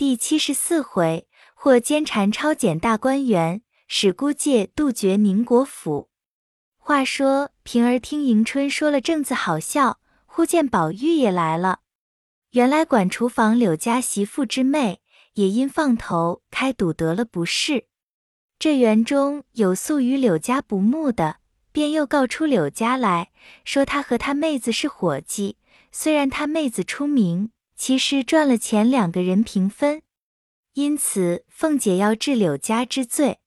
第七十四回，或奸缠抄检大观园，使孤介杜绝宁国府。话说平儿听迎春说了正字好笑，忽见宝玉也来了。原来管厨房柳家媳妇之妹，也因放头开赌得了不是。这园中有素与柳家不睦的，便又告出柳家来说他和他妹子是伙计，虽然他妹子出名。其实赚了钱，两个人平分，因此凤姐要治柳家之罪。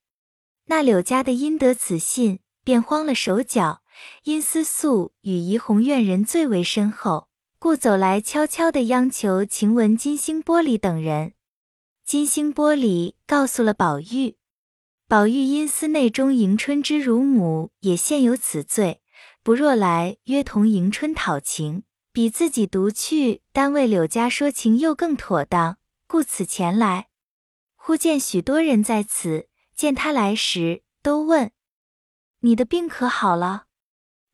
那柳家的因得此信，便慌了手脚。因思素与怡红院人最为深厚，故走来悄悄地央求晴雯、金星玻璃等人。金星玻璃告诉了宝玉，宝玉因思内中迎春之乳母也现有此罪，不若来约同迎春讨情。比自己独去单为柳家说情又更妥当，故此前来。忽见许多人在此，见他来时，都问：“你的病可好了？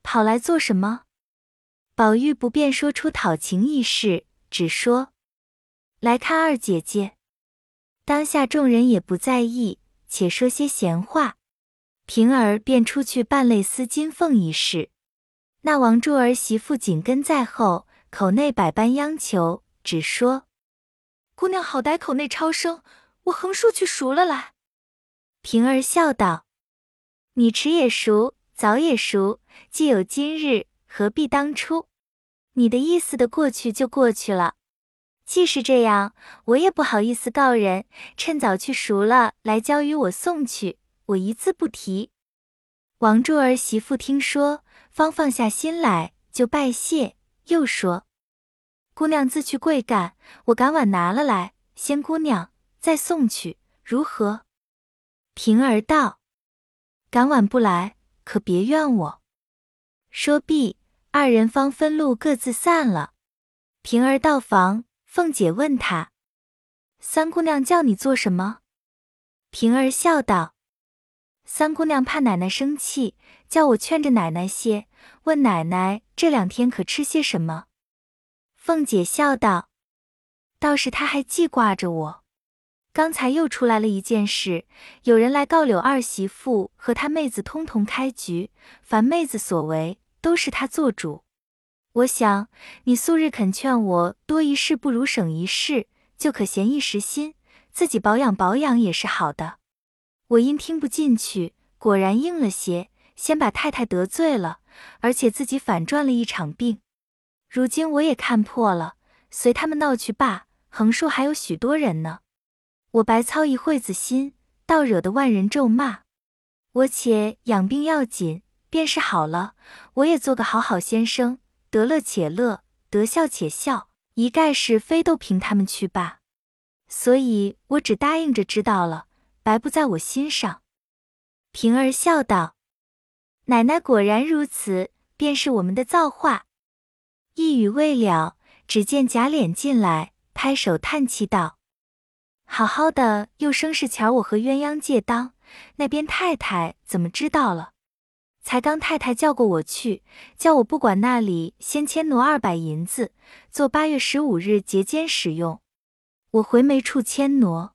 跑来做什么？”宝玉不便说出讨情一事，只说：“来看二姐姐。”当下众人也不在意，且说些闲话。平儿便出去办类丝金凤一事。那王柱儿媳妇紧跟在后，口内百般央求，只说：“姑娘好歹口内超生，我横竖去赎了来。”平儿笑道：“你迟也赎，早也赎，既有今日，何必当初？你的意思的过去就过去了。既是这样，我也不好意思告人，趁早去赎了来交与我送去，我一字不提。”王柱儿媳妇听说。方放下心来，就拜谢，又说：“姑娘自去贵干，我赶晚拿了来，先姑娘再送去，如何？”平儿道：“赶晚不来，可别怨我。”说毕，二人方分路各自散了。平儿到房，凤姐问她：“三姑娘叫你做什么？”平儿笑道：“三姑娘怕奶奶生气，叫我劝着奶奶些。”问奶奶这两天可吃些什么？凤姐笑道：“倒是她还记挂着我。刚才又出来了一件事，有人来告柳二媳妇和她妹子通同开局，凡妹子所为都是她做主。我想你素日肯劝我多一事不如省一事，就可闲一时心，自己保养保养也是好的。我因听不进去，果然应了些，先把太太得罪了。”而且自己反赚了一场病，如今我也看破了，随他们闹去罢。横竖还有许多人呢，我白操一会子心，倒惹得万人咒骂。我且养病要紧，便是好了。我也做个好好先生，得乐且乐，得笑且笑，一概是非都凭他们去罢。所以我只答应着知道了，白不在我心上。平儿笑道。奶奶果然如此，便是我们的造化。一语未了，只见贾琏进来，拍手叹气道：“好好的，又生事瞧我和鸳鸯借当，那边太太怎么知道了？才刚太太叫过我去，叫我不管那里，先迁挪二百银子，做八月十五日节间使用。我回没处迁挪，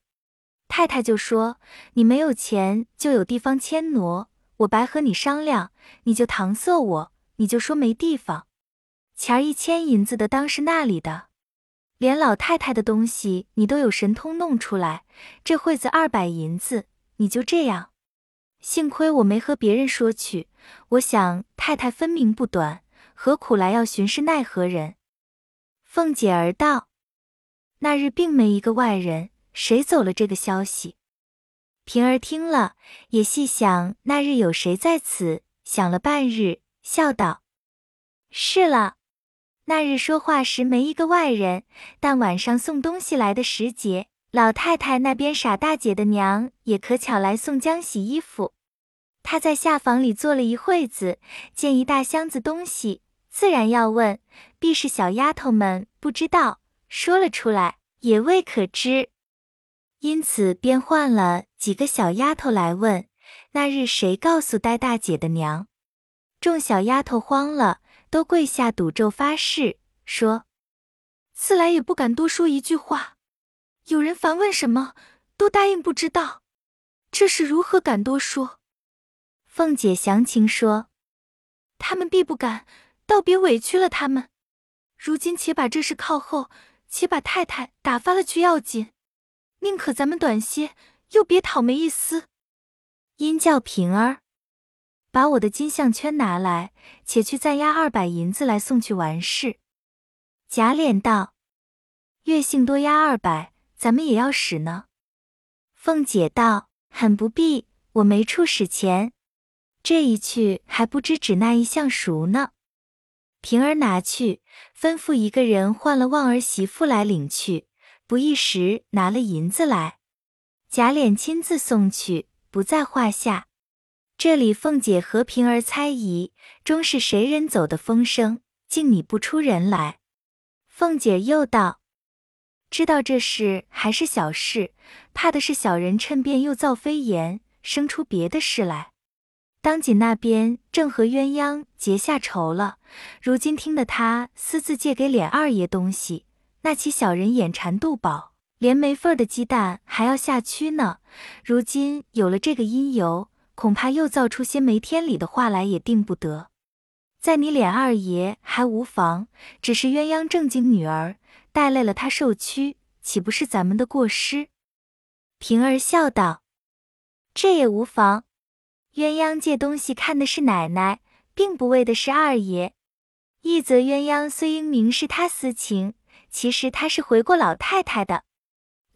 太太就说你没有钱，就有地方迁挪。”我白和你商量，你就搪塞我，你就说没地方。钱儿一千银子的，当是那里的，连老太太的东西你都有神通弄出来。这会子二百银子，你就这样。幸亏我没和别人说去，我想太太分明不短，何苦来要寻是奈何人？凤姐儿道：那日并没一个外人，谁走了这个消息？平儿听了，也细想那日有谁在此，想了半日，笑道：“是了，那日说话时没一个外人，但晚上送东西来的时节，老太太那边傻大姐的娘也可巧来送浆洗衣服。她在下房里坐了一会子，见一大箱子东西，自然要问，必是小丫头们不知道，说了出来，也未可知。”因此，便换了几个小丫头来问那日谁告诉呆大姐的娘。众小丫头慌了，都跪下赌咒发誓，说：“自来也不敢多说一句话。有人烦问什么，都答应不知道。这事如何敢多说？凤姐详情说：“他们必不敢，倒别委屈了他们。如今且把这事靠后，且把太太打发了去要紧。宁可咱们短些，又别讨没一丝。”因叫平儿把我的金项圈拿来，且去暂押二百银子来送去完事。贾琏道：“月幸多押二百，咱们也要使呢。”凤姐道：“很不必，我没处使钱。”这一去还不知指那一项熟呢。平儿拿去，吩咐一个人换了旺儿媳妇来领去。不一时拿了银子来，贾琏亲自送去，不在话下。这里凤姐和平儿猜疑，终是谁人走的风声，竟拟不出人来。凤姐又道：“知道这事还是小事，怕的是小人趁便又造飞言，生出别的事来。”当锦那边正和鸳鸯结下仇了，如今听得他私自借给琏二爷东西，那起小人眼馋肚饱，连没份的鸡蛋还要下蛆呢。如今有了这个因由，恐怕又造出些没天理的话来，也定不得。在你脸二爷还无妨，只是鸳鸯正经女儿，带累了他受屈，岂不是咱们的过失？平儿笑道：“这也无妨。”鸳鸯借东西看的是奶奶，并不为的是二爷。一则鸳鸯虽应明是他私情，其实他是回过老太太的。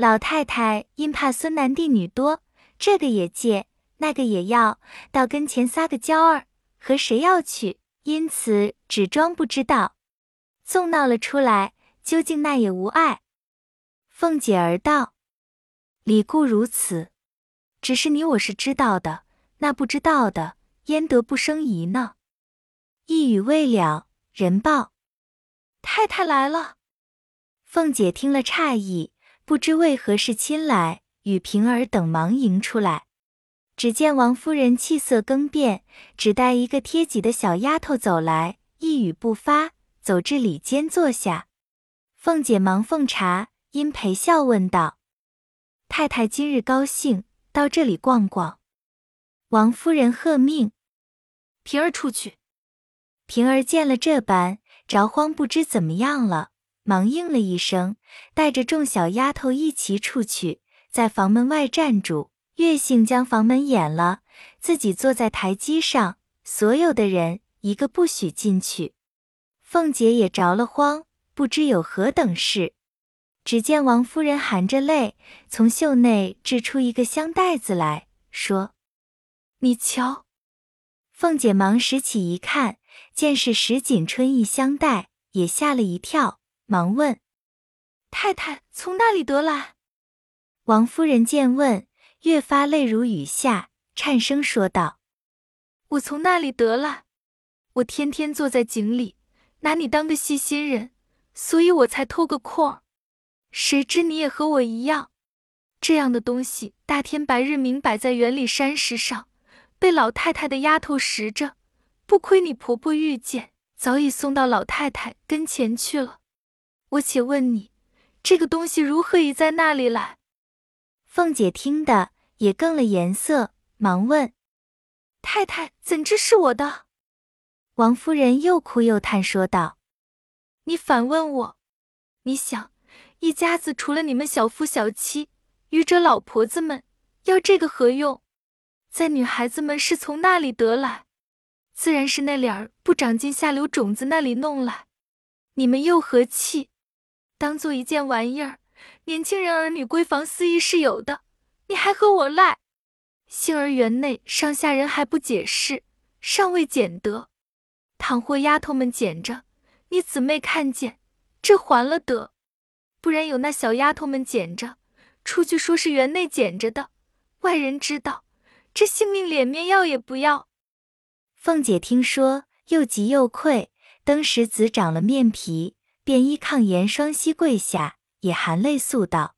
老太太因怕孙男弟女多，这个也借，那个也要，到跟前撒个娇儿，和谁要去？因此只装不知道，纵闹了出来，究竟那也无碍。凤姐儿道：“理固如此，只是你我是知道的。”那不知道的，焉得不生疑呢？一语未了，人报太太来了。凤姐听了诧异，不知为何事亲来，与平儿等忙迎出来。只见王夫人气色更变，只带一个贴己的小丫头走来，一语不发，走至里间坐下。凤姐忙奉茶，因陪笑问道：“太太今日高兴，到这里逛逛？”王夫人喝命：“平儿出去。”平儿见了这般，着慌不知怎么样了，忙应了一声，带着众小丫头一齐出去，在房门外站住。月杏将房门掩了，自己坐在台阶上，所有的人一个不许进去。凤姐也着了慌，不知有何等事。只见王夫人含着泪，从袖内掷出一个香袋子来说。你瞧，凤姐忙拾起一看，见是石锦春一香袋，也吓了一跳，忙问：“太太从那里得来？”王夫人见问，越发泪如雨下，颤声说道：“我从那里得来？我天天坐在井里，拿你当个细心人，所以我才偷个空。谁知你也和我一样，这样的东西，大天白日明摆在园里山石上。”被老太太的丫头拾着，不亏你婆婆遇见，早已送到老太太跟前去了。我且问你，这个东西如何已在那里来？凤姐听得也更了颜色，忙问：“太太怎知是我的？”王夫人又哭又叹，说道：“你反问我，你想，一家子除了你们小夫小妻，愚者老婆子们，要这个何用？”在女孩子们是从那里得来？自然是那脸儿不长进下流种子那里弄来。你们又何气？当做一件玩意儿，年轻人儿女闺房私议是有的，你还和我赖？幸而园内上下人还不解释，尚未捡得。倘或丫头们捡着，你姊妹看见，这还了得；不然有那小丫头们捡着，出去说是园内捡着的，外人知道。这性命脸面要也不要。凤姐听说，又急又愧，登时子长了面皮，便依抗言双膝跪下，也含泪诉道：“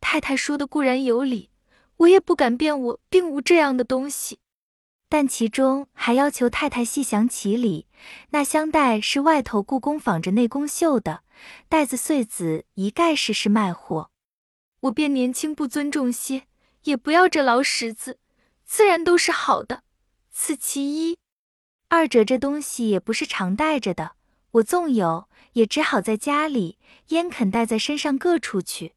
太太说的固然有理，我也不敢辩，我并无这样的东西。但其中还要求太太细详其理。那香袋是外头故宫仿着内宫绣的，袋子碎子一概是是卖货。我便年轻不尊重些，也不要这劳什子，自然都是好的。此其一。二者这东西也不是常带着的，我纵有，也只好在家里，焉肯带在身上各处去？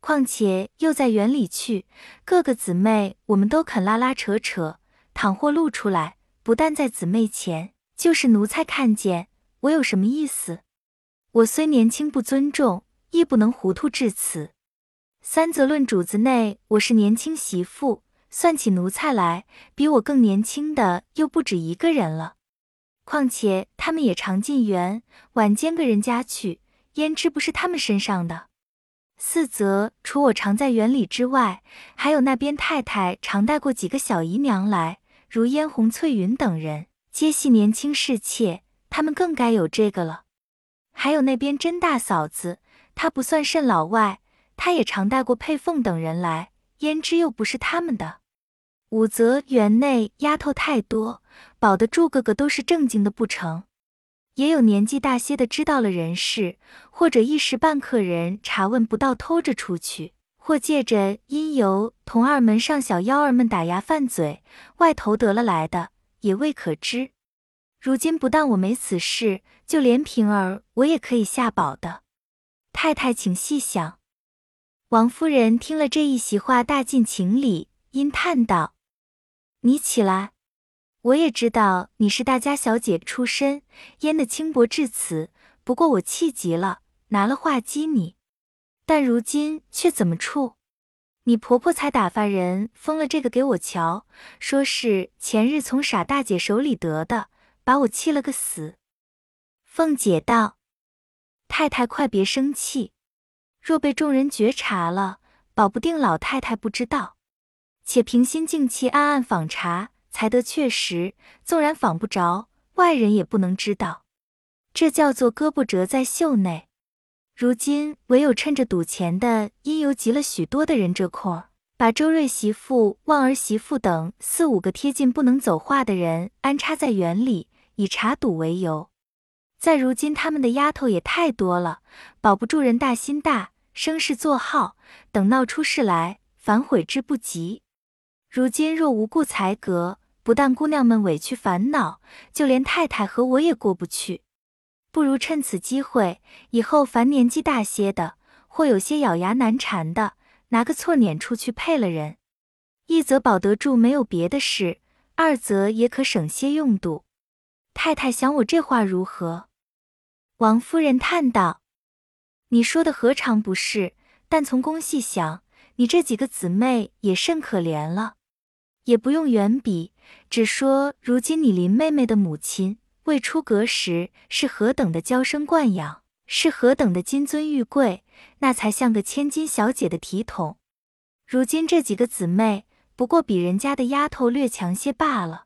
况且又在园里去，各个姊妹我们都肯拉拉扯扯，倘或露出来，不但在姊妹前，就是奴才看见，我有什么意思？我虽年轻不尊重，亦不能糊涂至此。三则论主子内，我是年轻媳妇。算起奴才来，比我更年轻的又不止一个人了。况且他们也常进园，晚间个人家去，焉知不是他们身上的？四则除我常在园里之外，还有那边太太常带过几个小姨娘来，如嫣红、翠云等人，皆系年轻侍妾，他们更该有这个了。还有那边甄大嫂子，她不算甚老外，她也常带过佩凤等人来，焉知又不是他们的？五则园内丫头太多，保得住个个都是正经的不成？也有年纪大些的知道了人事，或者一时半刻人查问不到偷着出去，或借着因由同二门上小幺儿们打牙犯嘴，外头得了来的，也未可知。如今不但我没此事，就连平儿我也可以下保的。太太请细想。王夫人听了这一席话，大尽情理，因叹道。你起来，我也知道你是大家小姐出身，焉得轻薄至此？不过我气急了，拿了话激你，但如今却怎么处？你婆婆才打发人封了这个给我瞧，说是前日从傻大姐手里得的，把我气了个死。凤姐道：“太太快别生气，若被众人觉察了，保不定老太太不知道。”且平心静气，暗暗访查，才得确实。纵然访不着，外人也不能知道。这叫做胳膊折在袖内。如今唯有趁着赌钱的因由集了许多的人这空儿，把周瑞媳妇、旺儿媳妇等四五个贴近不能走话的人安插在园里，以查赌为由。再如今他们的丫头也太多了，保不住人大心大，生事作号，等闹出事来，反悔之不及。如今若无故裁革，不但姑娘们委屈烦恼，就连太太和我也过不去。不如趁此机会，以后凡年纪大些的，或有些咬牙难缠的，拿个错撵出去配了人，一则保得住没有别的事，二则也可省些用度。太太想我这话如何？王夫人叹道：“你说的何尝不是？但从公细想，你这几个姊妹也甚可怜了。”也不用远比，只说如今你林妹妹的母亲未出阁时是何等的娇生惯养，是何等的金尊玉贵，那才像个千金小姐的体统。如今这几个姊妹不过比人家的丫头略强些罢了。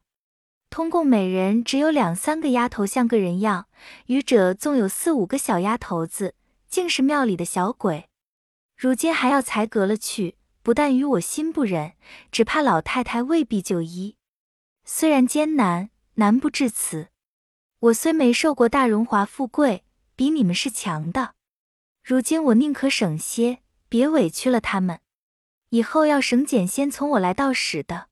通共每人只有两三个丫头像个人样，余者纵有四五个小丫头子，竟是庙里的小鬼。如今还要裁革了去。不但与我心不忍，只怕老太太未必就医。虽然艰难，难不至此。我虽没受过大荣华富贵，比你们是强的。如今我宁可省些，别委屈了他们。以后要省俭，先从我来到使的。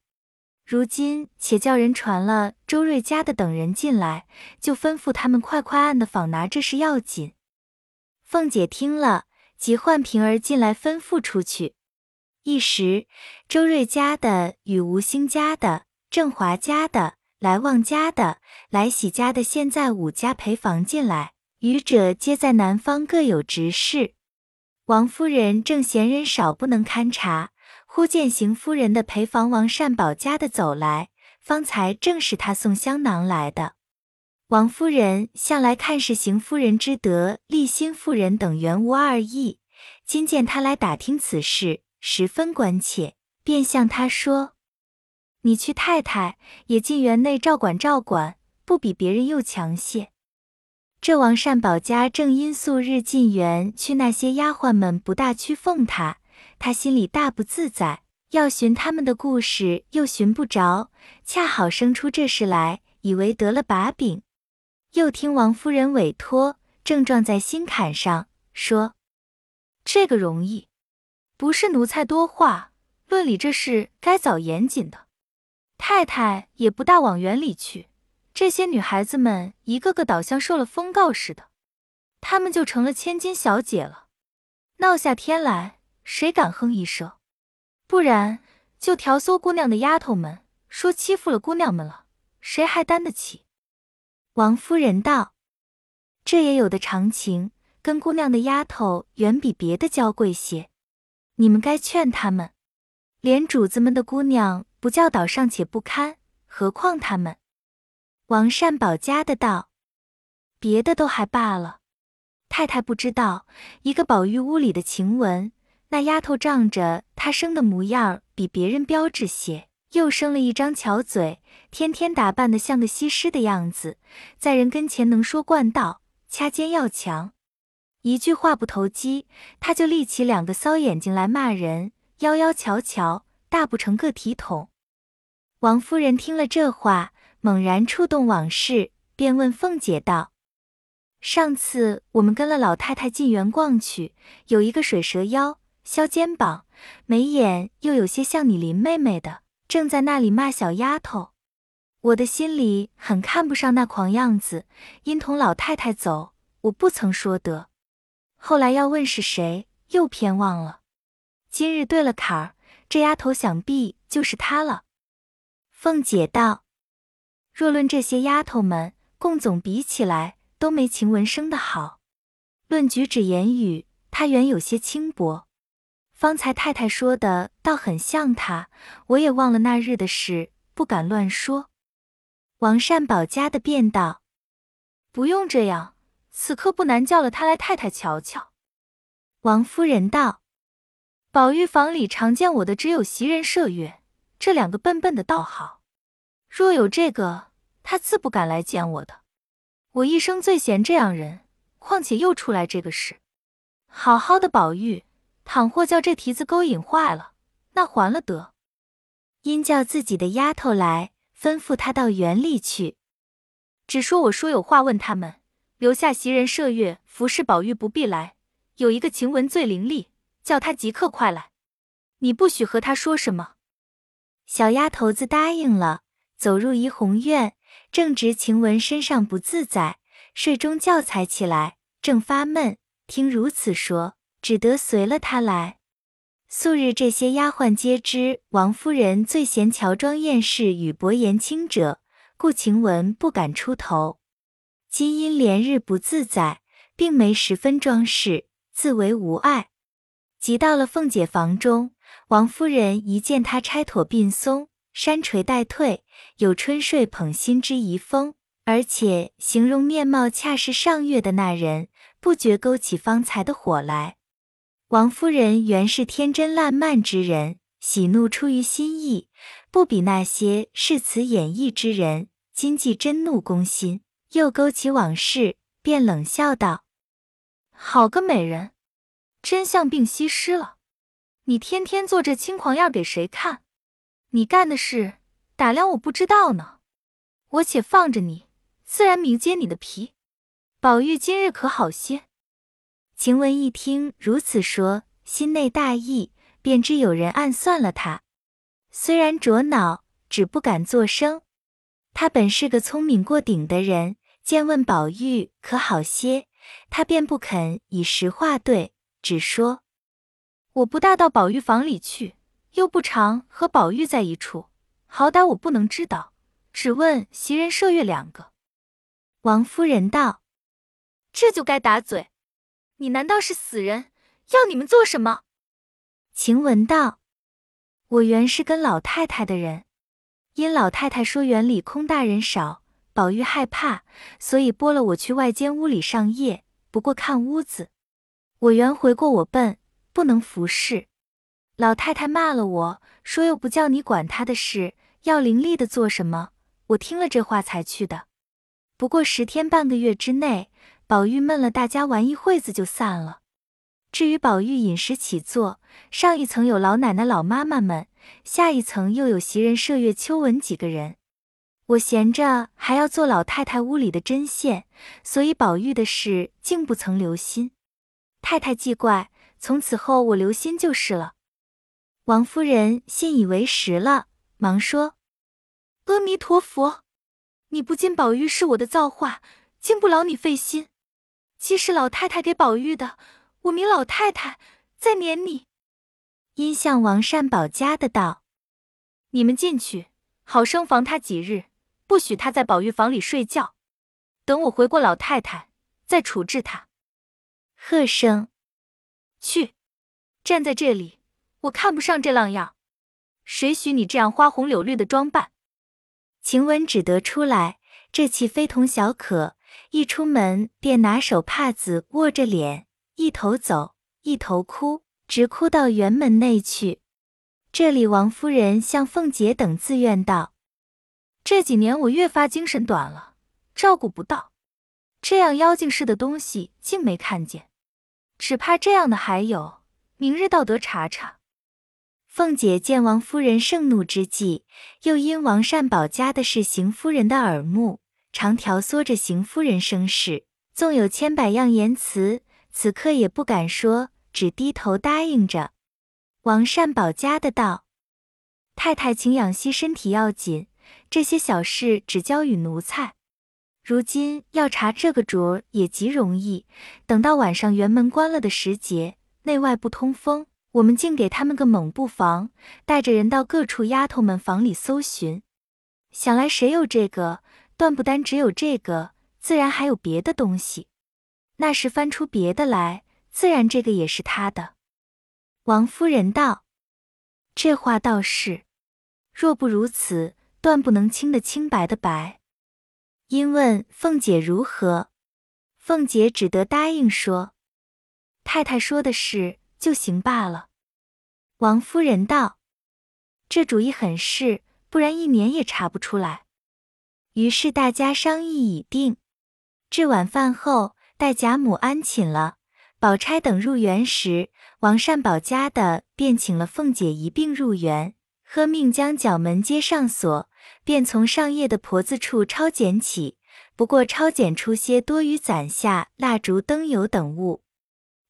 如今且叫人传了周瑞家的等人进来，就吩咐他们快快按的访拿，这事要紧。凤姐听了，即唤平儿进来，吩咐出去。一时，周瑞家的与吴兴家的、郑华家的、来旺家的、来喜家的，现在五家陪房进来，余者皆在南方各有执事。王夫人正嫌人少不能勘察，忽见邢夫人的陪房王善保家的走来，方才正是他送香囊来的。王夫人向来看是邢夫人之德，立新夫人等原无二意，今见他来打听此事。十分关切，便向他说：“你去太太也进园内照管照管，不比别人又强些。”这王善保家正因素日进园去，那些丫鬟们不大屈奉他，他心里大不自在，要寻他们的故事又寻不着，恰好生出这事来，以为得了把柄。又听王夫人委托，正撞在心坎上，说：“这个容易。”不是奴才多话，论理这事该早严谨的。太太也不大往园里去，这些女孩子们一个个倒像受了封告似的，她们就成了千金小姐了。闹下天来，谁敢哼一声？不然就调唆姑娘的丫头们说欺负了姑娘们了，谁还担得起？王夫人道：“这也有的常情，跟姑娘的丫头远比别的娇贵些，你们该劝他们。连主子们的姑娘。”不教导尚且不堪，何况他们？王善保家的道：“别的都还罢了，太太不知道，一个宝玉屋里的晴雯，那丫头仗着她生的模样比别人标致些，又生了一张巧嘴，天天打扮的像个西施的样子，在人跟前能说惯道，掐尖要强，一句话不投机，他就立起两个骚眼睛来骂人，妖妖巧巧，大不成个体统。”王夫人听了这话，猛然触动往事，便问凤姐道：“上次我们跟了老太太进园逛去，有一个水蛇腰，削肩膀，眉眼又有些像你林妹妹的，正在那里骂小丫头。我的心里很看不上那狂样子，因同老太太走，我不曾说得。后来要问是谁，又偏忘了。今日对了坎儿，这丫头想必就是她了。”凤姐道：“若论这些丫头们，共总比起来，都没晴雯生的好。论举止言语，她原有些轻薄。方才太太说的，倒很像她。我也忘了那日的事，不敢乱说。”王善保家的便道：“不用这样，此刻不难叫了他来，太太瞧瞧。”王夫人道：“宝玉房里常见我的，只有袭人、麝月。”这两个笨笨的倒好，若有这个，他自不敢来见我的。我一生最嫌这样人，况且又出来这个事。好好的宝玉，倘或叫这蹄子勾引坏了，那还了得。因叫自己的丫头来，吩咐他到园里去，只说我说有话问他们，留下袭人、麝月服侍宝玉，不必来。有一个晴雯最伶俐，叫他即刻快来。你不许和他说什么。小丫头子答应了，走入怡红院，正值晴雯身上不自在，睡中觉才起来，正发闷，听如此说，只得随了她来。素日这些丫鬟皆知王夫人最嫌乔装艳饰与薄言轻者，故晴雯不敢出头。今因连日不自在，并没十分装饰，自为无碍。即到了凤姐房中。王夫人一见她钗妥鬓松，山垂带退，有春睡捧心之遗风，而且形容面貌恰是上月的那人，不觉勾起方才的火来。王夫人原是天真烂漫之人，喜怒出于心意，不比那些誓词演绎之人。今既真怒攻心，又勾起往事，便冷笑道：“好个美人，真像病西施了。”你天天做这轻狂样给谁看？你干的事打量我不知道呢。我且放着你，自然明揭你的皮。宝玉今日可好些？晴雯一听如此说，心内大异，便知有人暗算了他。虽然着恼，只不敢作声。他本是个聪明过顶的人，见问宝玉可好些，他便不肯以实话对，只说。我不大到宝玉房里去，又不常和宝玉在一处，好歹我不能知道。只问袭人、麝月两个。王夫人道：“这就该打嘴。你难道是死人？要你们做什么？”晴雯道：“我原是跟老太太的人，因老太太说园里空大人少，宝玉害怕，所以拨了我去外间屋里上夜。不过看屋子，我原回过我笨。”不能服侍，老太太骂了我说又不叫你管她的事，要伶俐的做什么？我听了这话才去的。不过十天半个月之内，宝玉闷了，大家玩一会子就散了。至于宝玉饮食起坐，上一层有老奶奶、老妈妈们，下一层又有袭人、麝月、秋纹几个人。我闲着还要做老太太屋里的针线，所以宝玉的事竟不曾留心。太太既怪。从此后我留心就是了。”王夫人信以为实了，忙说：“阿弥陀佛，你不进宝玉是我的造化，竟不劳你费心。既是老太太给宝玉的，我名老太太，再撵你。”因向王善保家的道：“你们进去，好生防他几日，不许他在宝玉房里睡觉。等我回过老太太，再处置他。”喝声：“去，站在这里。”我看不上这浪样，谁许你这样花红柳绿的装扮？晴雯只得出来，这气非同小可。一出门便拿手帕子握着脸，一头走，一头哭，直哭到园门内去。这里王夫人向凤姐等自愿道：“这几年我越发精神短了，照顾不到，这样妖精似的东西竟没看见，只怕这样的还有，明日倒得查查。”凤姐见王夫人盛怒之际，又因王善保家的是邢夫人的耳目，常调唆着邢夫人生事，纵有千百样言辞，此刻也不敢说，只低头答应着。王善保家的道：“太太，请养息身体要紧，这些小事只交与奴才。如今要查这个主儿也极容易，等到晚上园门关了的时节，内外不通风。”我们竟给他们个猛布防，带着人到各处丫头们房里搜寻。想来谁有这个，断不单只有这个，自然还有别的东西。那时翻出别的来，自然这个也是他的。王夫人道：“这话倒是，若不如此，断不能清的清白的白。”因问凤姐如何，凤姐只得答应说：“太太说的是。”就行罢了。王夫人道：“这主意很是，不然一年也查不出来。”于是大家商议已定。至晚饭后，待贾母安寝了，宝钗等入园时，王善保家的便请了凤姐一并入园，喝命将角门接上锁，便从上夜的婆子处抄捡起。不过抄检出些多余攒下蜡烛、灯油等物。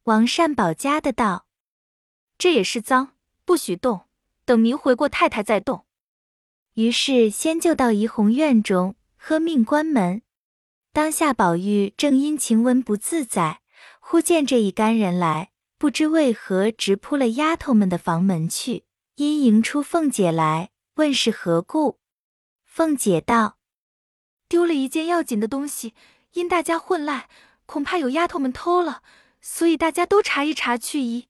王善保家的道：“这也是脏，不许动。等明回过太太再动。”于是先就到怡红院中，喝命关门。当下宝玉正因晴雯不自在，忽见这一干人来，不知为何直扑了丫头们的房门去，因迎出凤姐来，问是何故。凤姐道：“丢了一件要紧的东西，因大家混赖，恐怕有丫头们偷了。”所以大家都查一查去一，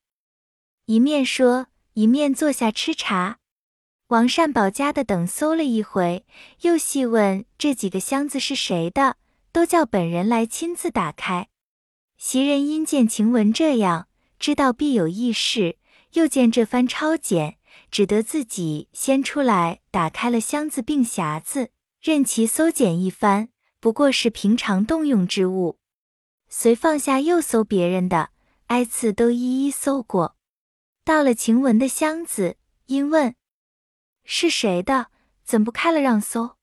一面说一面坐下吃茶。王善保家的等搜了一回，又细问这几个箱子是谁的，都叫本人来亲自打开。袭人因见晴雯这样，知道必有异事，又见这番抄检，只得自己先出来打开了箱子并匣子，任其搜检一番，不过是平常动用之物。遂放下，又搜别人的，挨次都一一搜过。到了晴雯的箱子，因问是谁的，怎不开了让搜？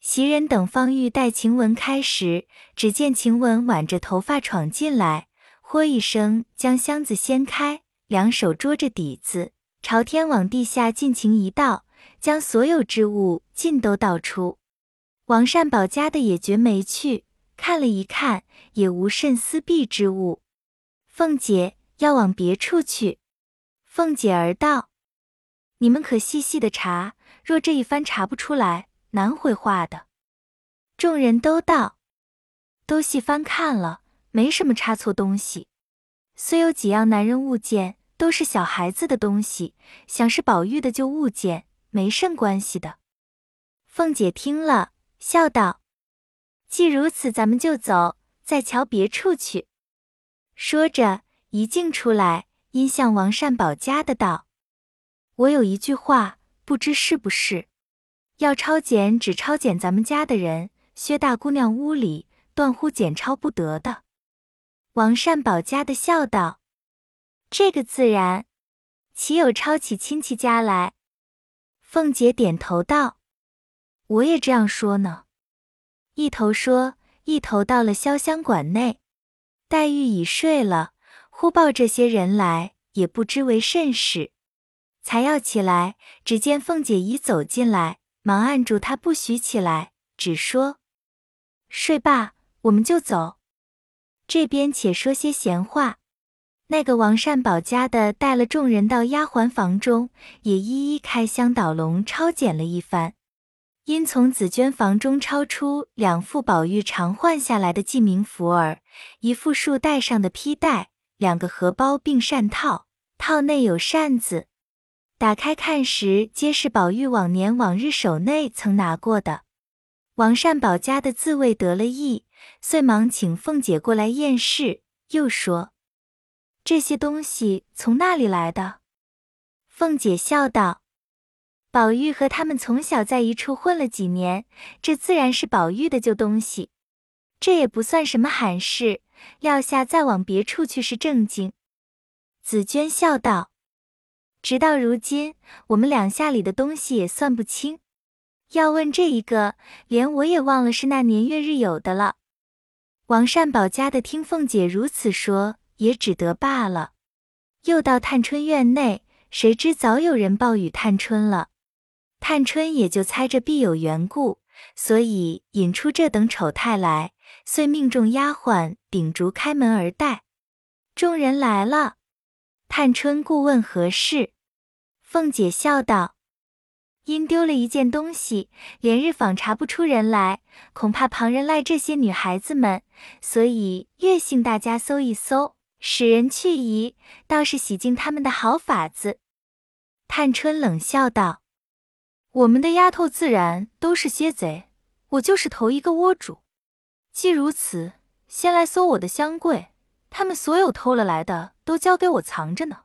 袭人等方玉待晴雯开时，只见晴雯挽着头发闯进来，豁一声将箱子掀开，两手捉着底子，朝天往地下尽情一倒，将所有之物尽都倒出。王善保家的也觉没趣。看了一看，也无甚私弊之物。凤姐要往别处去。凤姐儿道：“你们可细细的查，若这一番查不出来，难回话的。”众人都道：“都细翻看了，没什么差错东西。虽有几样男人物件，都是小孩子的东西，想是宝玉的旧物件，没甚关系的。”凤姐听了，笑道。既如此，咱们就走，再瞧别处去。说着，一径出来，因向王善保家的道：“我有一句话，不知是不是？要抄检，只抄检咱们家的人。薛大姑娘屋里，断乎检抄不得的。”王善保家的笑道：“这个自然，岂有抄起亲戚家来？”凤姐点头道：“我也这样说呢。”一头说，一头到了潇湘馆内。黛玉已睡了，忽报这些人来，也不知为甚事。才要起来，只见凤姐已走进来，忙按住她，不许起来，只说：“睡罢，我们就走。这边且说些闲话。”那个王善保家的带了众人到丫鬟房中，也一一开箱倒笼，抄检了一番。因从紫娟房中抄出两副宝玉常换下来的记名符儿，一副束带上的披带，两个荷包并扇套，套内有扇子。打开看时，皆是宝玉往年往日手内曾拿过的。王善保家的自谓得了意，遂忙请凤姐过来验视，又说。这些东西从哪里来的？凤姐笑道：“宝玉和他们从小在一处混了几年，这自然是宝玉的旧东西。这也不算什么罕事，撂下再往别处去是正经。”紫娟笑道：“直到如今，我们两下里的东西也算不清。要问这一个，连我也忘了是那年月日有的了。”王善保家的听凤姐如此说。也只得罢了。又到探春院内，谁知早有人报与探春了。探春也就猜着必有缘故，所以引出这等丑态来，遂命众丫鬟秉烛开门而待。众人来了，探春故问何事。凤姐笑道：“因丢了一件东西，连日访查不出人来，恐怕旁人赖这些女孩子们，所以越性大家搜一搜。”使人去疑，倒是洗净他们的好法子。探春冷笑道：“我们的丫头自然都是些贼，我就是头一个窝主。既如此，先来搜我的箱柜，他们所有偷了来的都交给我藏着呢。”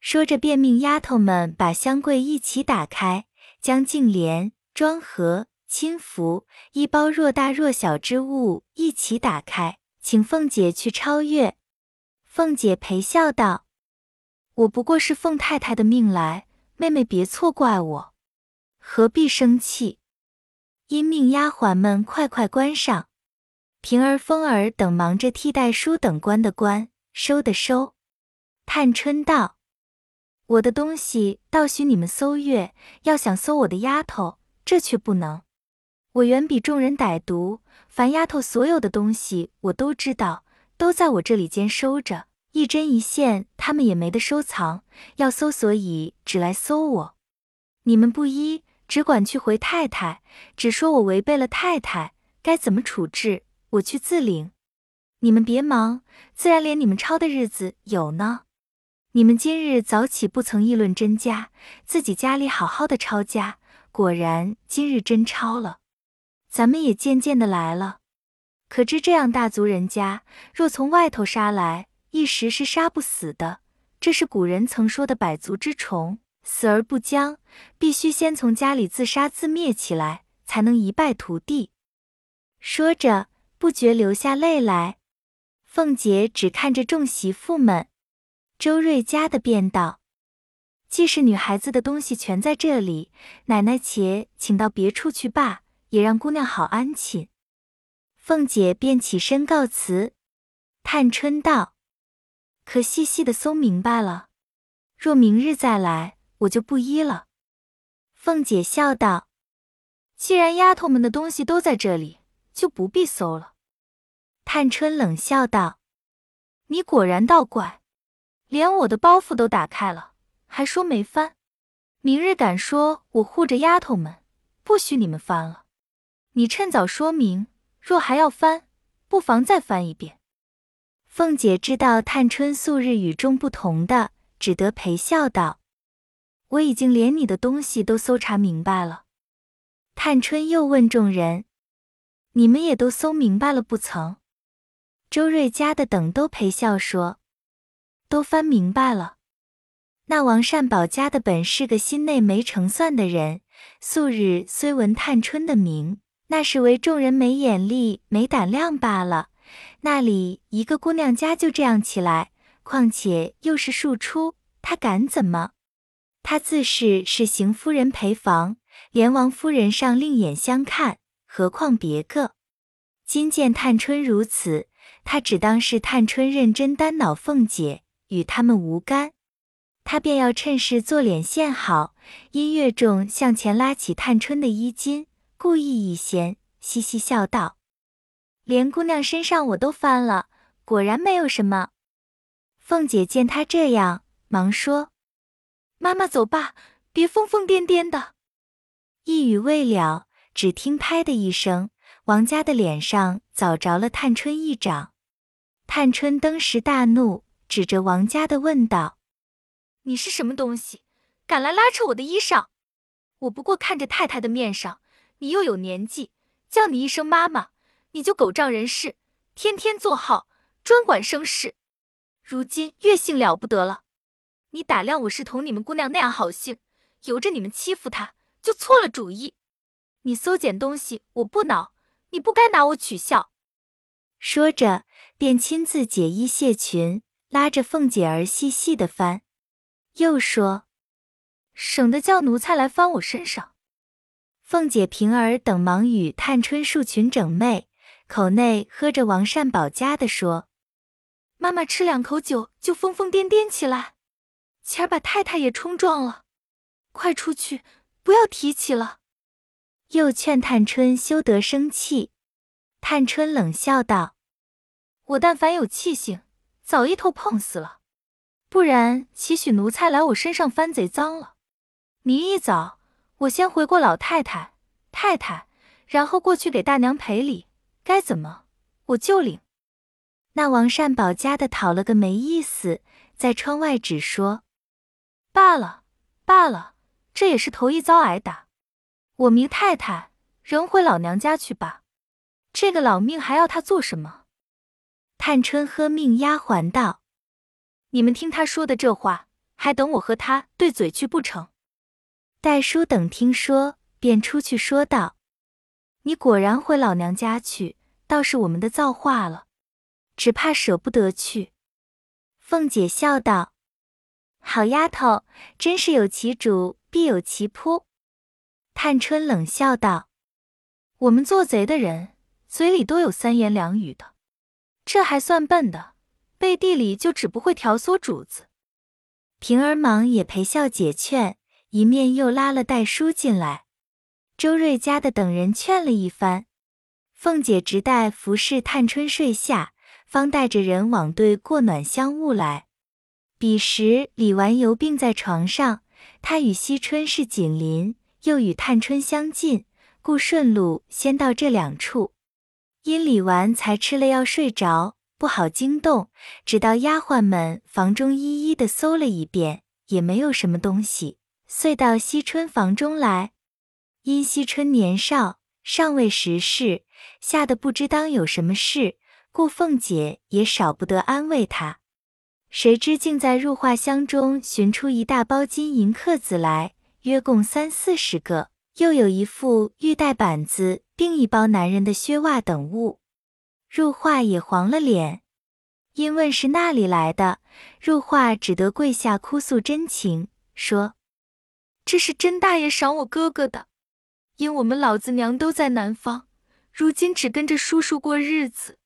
说着，便命丫头们把箱柜一起打开，将镜帘、装盒、亲符、一包若大若小之物一起打开，请凤姐去超越。凤姐陪笑道：“我不过是凤太太的命来，妹妹别错怪我，何必生气？”因命丫鬟们快快关上。平儿、凤儿等忙着替代书等关的关，收的收。探春道：“我的东西倒许你们搜阅，要想搜我的丫头，这却不能。我远比众人歹毒，凡丫头所有的东西，我都知道。”都在我这里间收着，一针一线，他们也没得收藏。要搜，所以只来搜我。你们不依，只管去回太太，只说我违背了太太，该怎么处置，我去自领。你们别忙，自然连你们抄的日子有呢。你们今日早起不曾议论甄家，自己家里好好的抄家，果然今日真抄了。咱们也渐渐的来了。可知这样大族人家，若从外头杀来，一时是杀不死的。这是古人曾说的百足之虫，死而不僵，必须先从家里自杀自灭起来，才能一败涂地。说着，不觉流下泪来。凤姐只看着众媳妇们，周瑞家的便道：“既是女孩子的东西全在这里，奶奶且请到别处去罢，也让姑娘好安寝。”凤姐便起身告辞。探春道：“可细细的搜明白了，若明日再来，我就不依了。”凤姐笑道：“既然丫头们的东西都在这里，就不必搜了。”探春冷笑道：“你果然倒怪，连我的包袱都打开了，还说没翻。明日敢说我护着丫头们，不许你们翻了。你趁早说明。”若还要翻，不妨再翻一遍。凤姐知道探春素日与众不同的，只得陪笑道：“我已经连你的东西都搜查明白了。”探春又问众人：“你们也都搜明白了不曾？”周瑞家的等都陪笑说：“都翻明白了。”那王善保家的本是个心内没成算的人，素日虽闻探春的名。那是为众人没眼力、没胆量罢了。那里一个姑娘家就这样起来，况且又是庶出，她敢怎么？她自是是邢夫人陪房，连王夫人上另眼相看，何况别个？今见探春如此，他只当是探春认真担恼凤姐，与他们无干。他便要趁势做脸献好，因越重向前拉起探春的衣襟，故意一掀，嘻嘻笑道：“连姑娘身上我都翻了，果然没有什么。”凤姐见他这样，忙说：“妈妈走吧，别疯疯癫癫的。”一语未了，只听“拍”的一声，王家的脸上早着了探春一掌。探春登时大怒，指着王家的问道。你是什么东西，敢来拉扯我的衣裳？我不过看着太太的面上，你又有年纪，叫你一声妈妈，你就狗仗人势，天天做号，专管生事。如今越性了不得了，你打量我是同你们姑娘那样好性，由着你们欺负她，就错了主意。你搜捡东西，我不恼，你不该拿我取笑。说着，便亲自解衣卸裙，拉着凤姐儿细细的翻。又说：“省得叫奴才来翻我身上。”凤姐、平儿等忙与探春束裙整袂，口内喝着王善保家的说：“妈妈吃两口酒就疯疯癫癫起来，前儿把太太也冲撞了，快出去，不要提起了。”又劝探春休得生气。探春冷笑道：“我但凡有气性，早一头碰死了。”不然，岂许奴才来我身上翻贼脏了？明一早，我先回过老太太、太太，然后过去给大娘赔礼，该怎么我就领。那王善保家的讨了个没意思，在窗外只说：“罢了，罢了，这也是头一遭挨打。我明太太仍回老娘家去吧。这个老命还要他做什么？”探春喝命丫鬟道。你们听他说的这话，还等我和他对嘴去不成？戴叔等听说，便出去说道：“你果然回老娘家去，倒是我们的造化了，只怕舍不得去。”凤姐笑道：“好丫头，真是有其主必有其仆。”探春冷笑道：“我们做贼的人，嘴里都有三言两语的，这还算笨的。”背地里就只不会挑唆主子，平儿忙也陪笑解劝，一面又拉了戴叔进来。周瑞家的等人劝了一番，凤姐直待服侍探春睡下，方带着人往对过暖香屋来。彼时李纨犹病在床上，她与惜春是紧邻，又与探春相近，故顺路先到这两处。因李纨才吃了药睡着。不好惊动，直到丫鬟们房中一一的搜了一遍，也没有什么东西，遂到惜春房中来。因惜春年少，尚未识事，吓得不知当有什么事，故凤姐也少不得安慰她。谁知竟在入画箱中寻出一大包金银刻子来，约共三四十个，又有一副玉带板子，并一包男人的靴袜等物。入画也黄了脸，因问是那里来的，入画只得跪下哭诉真情，说：“这是甄大爷赏我哥哥的，因我们老子娘都在南方，如今只跟着叔叔过日子。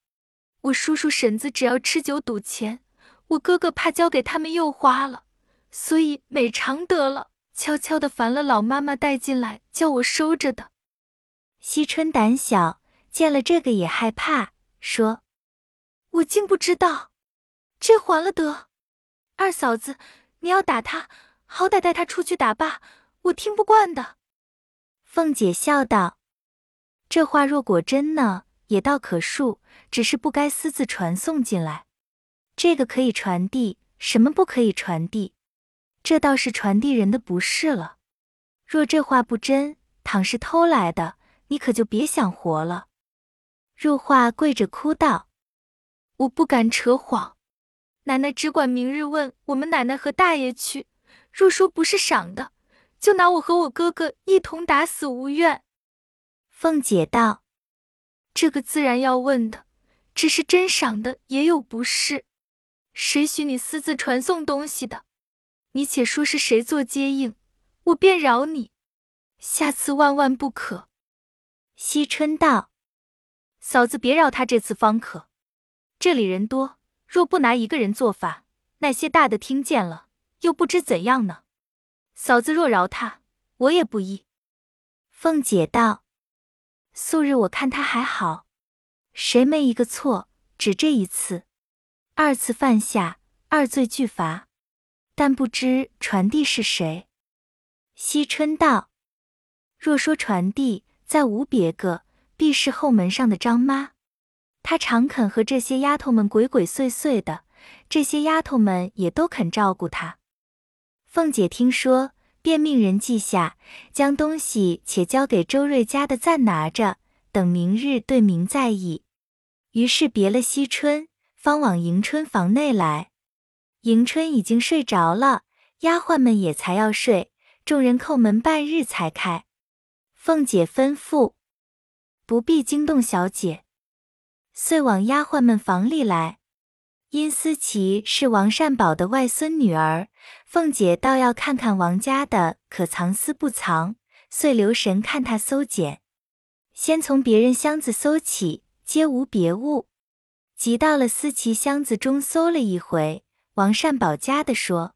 我叔叔婶子只要吃酒赌钱，我哥哥怕交给他们又花了，所以每常得了，悄悄的烦了老妈妈带进来，叫我收着的。”惜春胆小，见了这个也害怕。说：“我竟不知道，这还了得！二嫂子，你要打他，好歹带他出去打吧。我听不惯的。”凤姐笑道：“这话若果真呢，也倒可恕，只是不该私自传送进来。这个可以传递，什么不可以传递？这倒是传递人的不是了。若这话不真，倘是偷来的，你可就别想活了。”入画跪着哭道：“我不敢扯谎，奶奶只管明日问我们奶奶和大爷去。若说不是赏的，就拿我和我哥哥一同打死无怨。”凤姐道：“这个自然要问的，只是真赏的也有不是，谁许你私自传送东西的？你且说是谁做接应，我便饶你。下次万万不可。”惜春道。嫂子，别饶他这次方可。这里人多，若不拿一个人做法，那些大的听见了，又不知怎样呢。嫂子若饶他，我也不依。凤姐道：“素日我看他还好，谁没一个错？只这一次，二次犯下，二罪俱罚。但不知传递是谁。”惜春道：“若说传递，再无别个，必是后门上的张妈。她常肯和这些丫头们鬼鬼祟祟的，这些丫头们也都肯照顾她。”凤姐听说。便命人记下，将东西且交给周瑞家的暂拿着，等明日对明再议。于是别了惜春，方往迎春房内来。迎春已经睡着了，丫鬟们也才要睡，众人叩门半日才开。凤姐吩咐不必惊动小姐，遂往丫鬟们房里来。因思琪是王善宝的外孙女儿，凤姐倒要看看王家的可藏私不藏，遂留神看他搜检。先从别人箱子搜起，皆无别物。即到了思琪箱子中搜了一回，王善宝家的说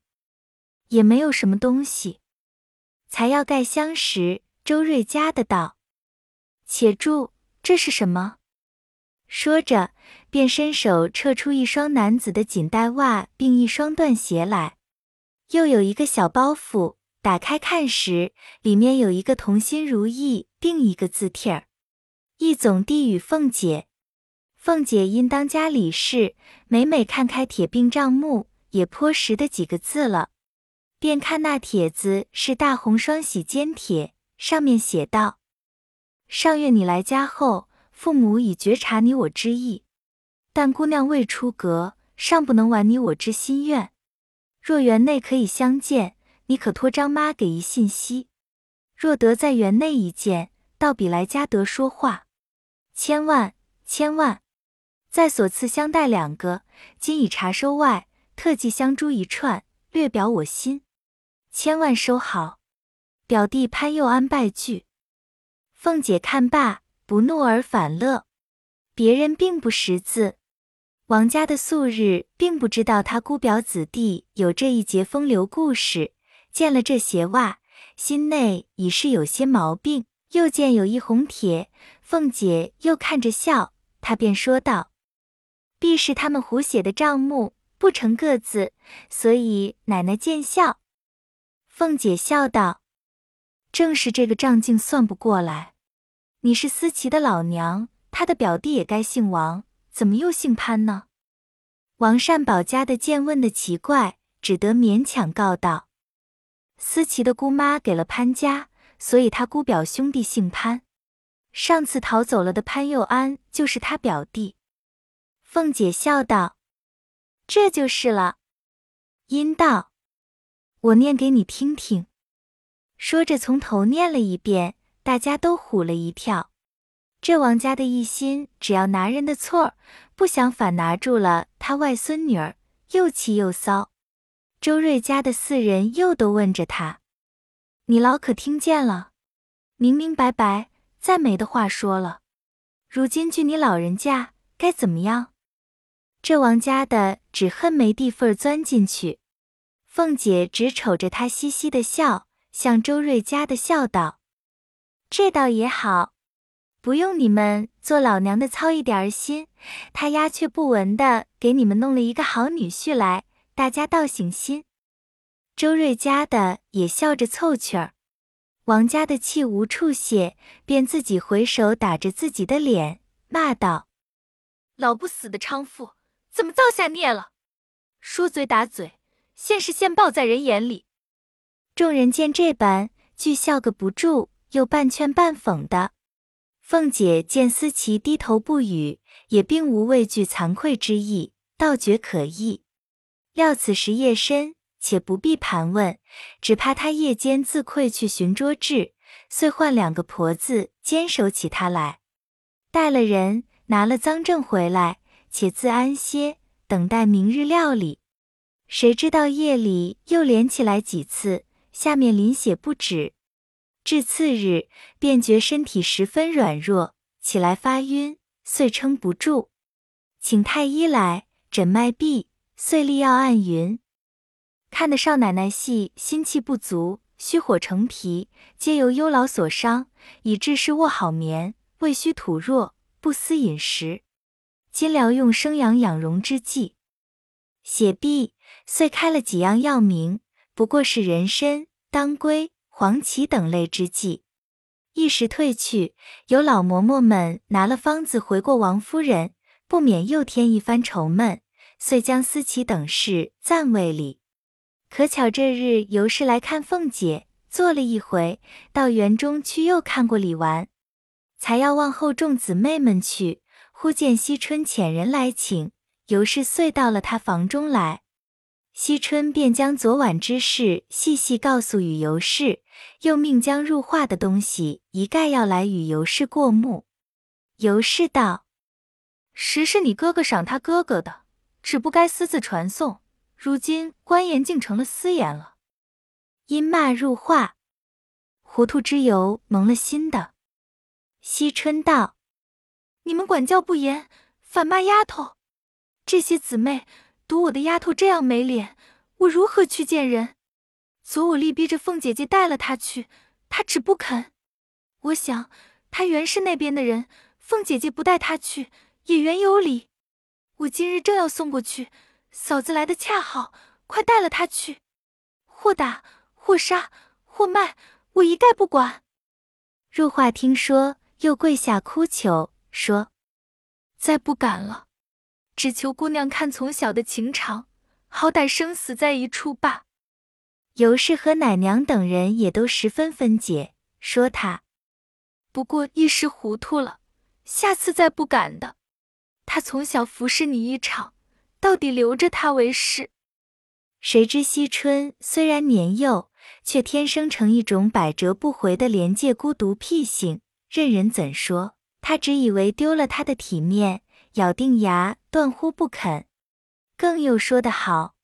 也没有什么东西。才要盖箱时，周瑞家的道：“且住，这是什么？”说着。便伸手撤出一双男子的锦带袜，并一双缎鞋来，又有一个小包袱。打开看时，里面有一个同心如意，并一个字帖儿，一总递与凤姐。凤姐因当家理事，每每看开铁并账目，也颇识的几个字了。便看那帖子是大红双喜笺帖，上面写道：“上月你来家后，父母已觉察你我之意。”但姑娘未出阁，尚不能完你我之心愿。若园内可以相见，你可托张妈给一信息。若得在园内一见，倒比来家得说话。千万千万，在所赐香袋两个，今已查收外，特寄香珠一串，略表我心。千万收好。表弟潘佑安拜具。凤姐看罢，不怒而反乐。别人并不识字。王家的素日并不知道他姑表子弟有这一节风流故事，见了这鞋袜，心内已是有些毛病。又见有一红帖，凤姐又看着笑，她便说道：“必是他们胡写的账目，不成个字，所以奶奶见笑。”凤姐笑道：“正是这个账竟算不过来。你是思琪的老娘，他的表弟也该姓王。”怎么又姓潘呢？王善宝家的见问的奇怪，只得勉强告道：“思琪的姑妈给了潘家，所以他姑表兄弟姓潘。上次逃走了的潘佑安就是他表弟。”凤姐笑道：“这就是了。”阴道：“我念给你听听。”说着从头念了一遍，大家都唬了一跳。这王家的一心只要拿人的错儿，不想反拿住了他外孙女儿，又气又骚。周瑞家的四人又都问着他：“你老可听见了？明明白白，再没的话说了。如今据你老人家，该怎么样？”这王家的只恨没地缝钻进去。凤姐只瞅着他嘻嘻的笑，向周瑞家的笑道：“这倒也好。”不用你们做老娘的操一点儿心，他鸦雀不闻的给你们弄了一个好女婿来，大家倒省心。周瑞家的也笑着凑趣儿，王家的气无处泄，便自己回手打着自己的脸，骂道：“老不死的娼妇，怎么造下孽了？说嘴打嘴，现是现报在人眼里。”众人见这般，俱笑个不住，又半劝半讽的。凤姐见思琪低头不语，也并无畏惧惭愧之意，倒觉可意。料此时夜深，且不必盘问，只怕他夜间自愧去寻捉智，遂唤两个婆子坚守起他来，带了人拿了赃证回来，且自安歇，等待明日料理。谁知道夜里又连起来几次，下面淋血不止。至次日，便觉身体十分软弱，起来发晕，遂撑不住。请太医来诊脉闭，遂立药按云。看得少奶奶系心气不足，虚火成脾，皆由忧劳所伤，以致是卧好眠，胃虚土弱，不思饮食。今疗用生阳养荣之剂，血闭，遂开了几样药名，不过是人参、当归、黄芪等类之剂。一时退去，有老嬷嬷们拿了方子回过王夫人，不免又添一番愁闷，遂将思琪等事暂未理。可巧这日尤氏来看凤姐，坐了一回，到园中去又看过李纨，才要望后众姊妹们去，忽见惜春遣人来请，尤氏遂到了她房中来。惜春便将昨晚之事细细告诉与尤氏，又命将入画的东西一概要来与尤氏过目。尤氏道：“实是你哥哥赏他哥哥的，只不该私自传送。如今官言竟成了私言了。”因骂入画，糊涂之由蒙了心的。惜春道：“你们管教不严，反骂丫头，这些姊妹。”赌我的丫头这样没脸，我如何去见人？昨我力逼着凤姐姐带了她去，她只不肯。我想她原是那边的人，凤姐姐不带她去也原有理。我今日正要送过去，嫂子来的恰好，快带了她去。或打或杀或卖，我一概不管。入画听说，又跪下哭求说：“再不敢了。”只求姑娘看从小的情长，好歹生死在一处罢。尤氏和奶娘等人也都十分分解，说他不过一时糊涂了，下次再不敢的。他从小服侍你一场，到底留着他为是。谁知惜春虽然年幼，却天生成一种百折不回的廉洁孤独僻性，任人怎说，他只以为丢了他的体面。咬定牙，断乎不肯。更又说得好，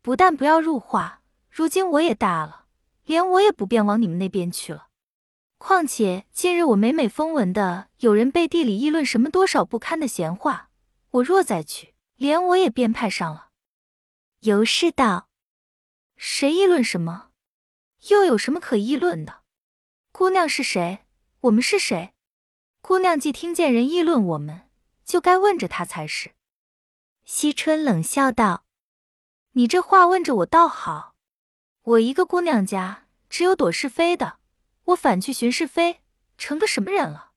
不但不要入画，如今我也大了，连我也不便往你们那边去了。况且近日我每每风闻的有人背地里议论什么多少不堪的闲话，我若再去，连我也编派上了。尤氏道：“谁议论什么？又有什么可议论的？姑娘是谁？我们是谁？姑娘既听见人议论我们。”就该问着他才是。惜春冷笑道：“你这话问着我倒好，我一个姑娘家只有躲是非的，我反去寻是非，成个什么人了？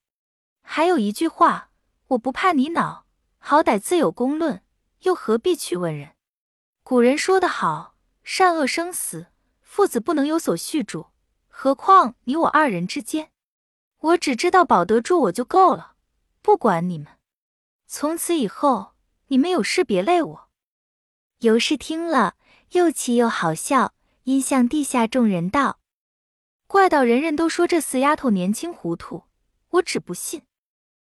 还有一句话，我不怕你恼，好歹自有公论，又何必去问人？古人说得好，善恶生死，父子不能有所续住，何况你我二人之间？我只知道保得住我就够了，不管你们。”从此以后，你们有事别累我。尤氏听了，又气又好笑，因向地下众人道：“怪道人人都说这四丫头年轻糊涂，我只不信。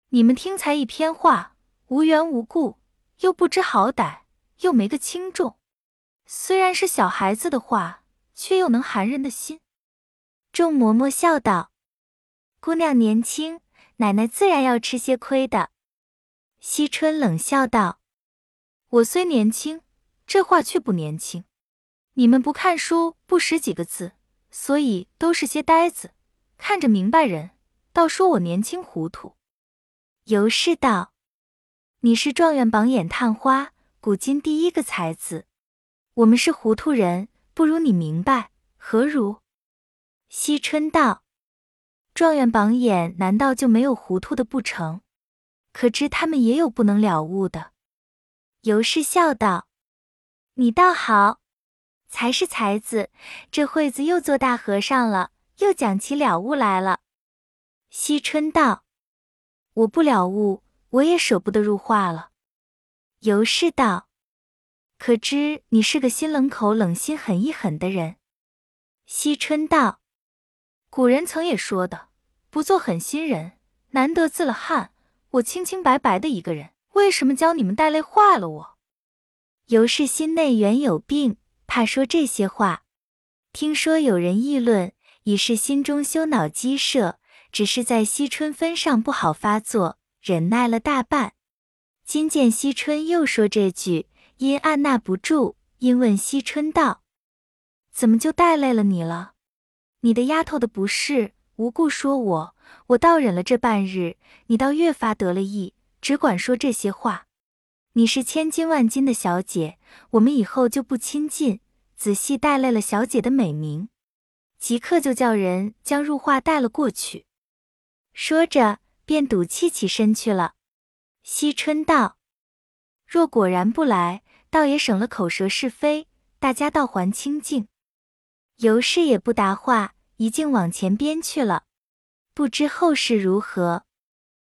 你们听才一篇话，无缘无故，又不知好歹，又没个轻重。虽然是小孩子的话，却又能寒人的心。”众嬷嬷笑道：“姑娘年轻，奶奶自然要吃些亏的。”惜春冷笑道：“我虽年轻，这话却不年轻。你们不看书，不识几个字，所以都是些呆子。看着明白人，倒说我年轻糊涂。”尤氏道：“你是状元榜眼探花，古今第一个才子。我们是糊涂人，不如你明白，何如？”惜春道：“状元榜眼难道就没有糊涂的不成？”可知他们也有不能了悟的。尤氏笑道：“你倒好，才是才子，这会子又做大和尚了，又讲起了悟来了。”惜春道：“我不了悟，我也舍不得入画了。”尤氏道：“可知你是个心冷口冷、心狠一狠的人？”惜春道：“古人曾也说的，不做狠心人，难得自了汉。”我清清白白的一个人，为什么教你们带泪坏了我？尤氏心内原有病，怕说这些话。听说有人议论，已是心中羞恼积摄，只是在惜春分上不好发作，忍耐了大半，今见惜春又说这句，因按捺不住，因问惜春道：“怎么就带累了你了？你的丫头的不是，无故说我，我倒忍了这半日，你倒越发得了意，只管说这些话。你是千金万金的小姐，我们以后就不亲近，仔细带累了小姐的美名。”即刻就叫人将入画带了过去，说着便赌气起身去了。惜春道：“若果然不来，倒也省了口舌是非，大家倒还清净。”尤氏也不答话，一径往前边去了。不知后事如何。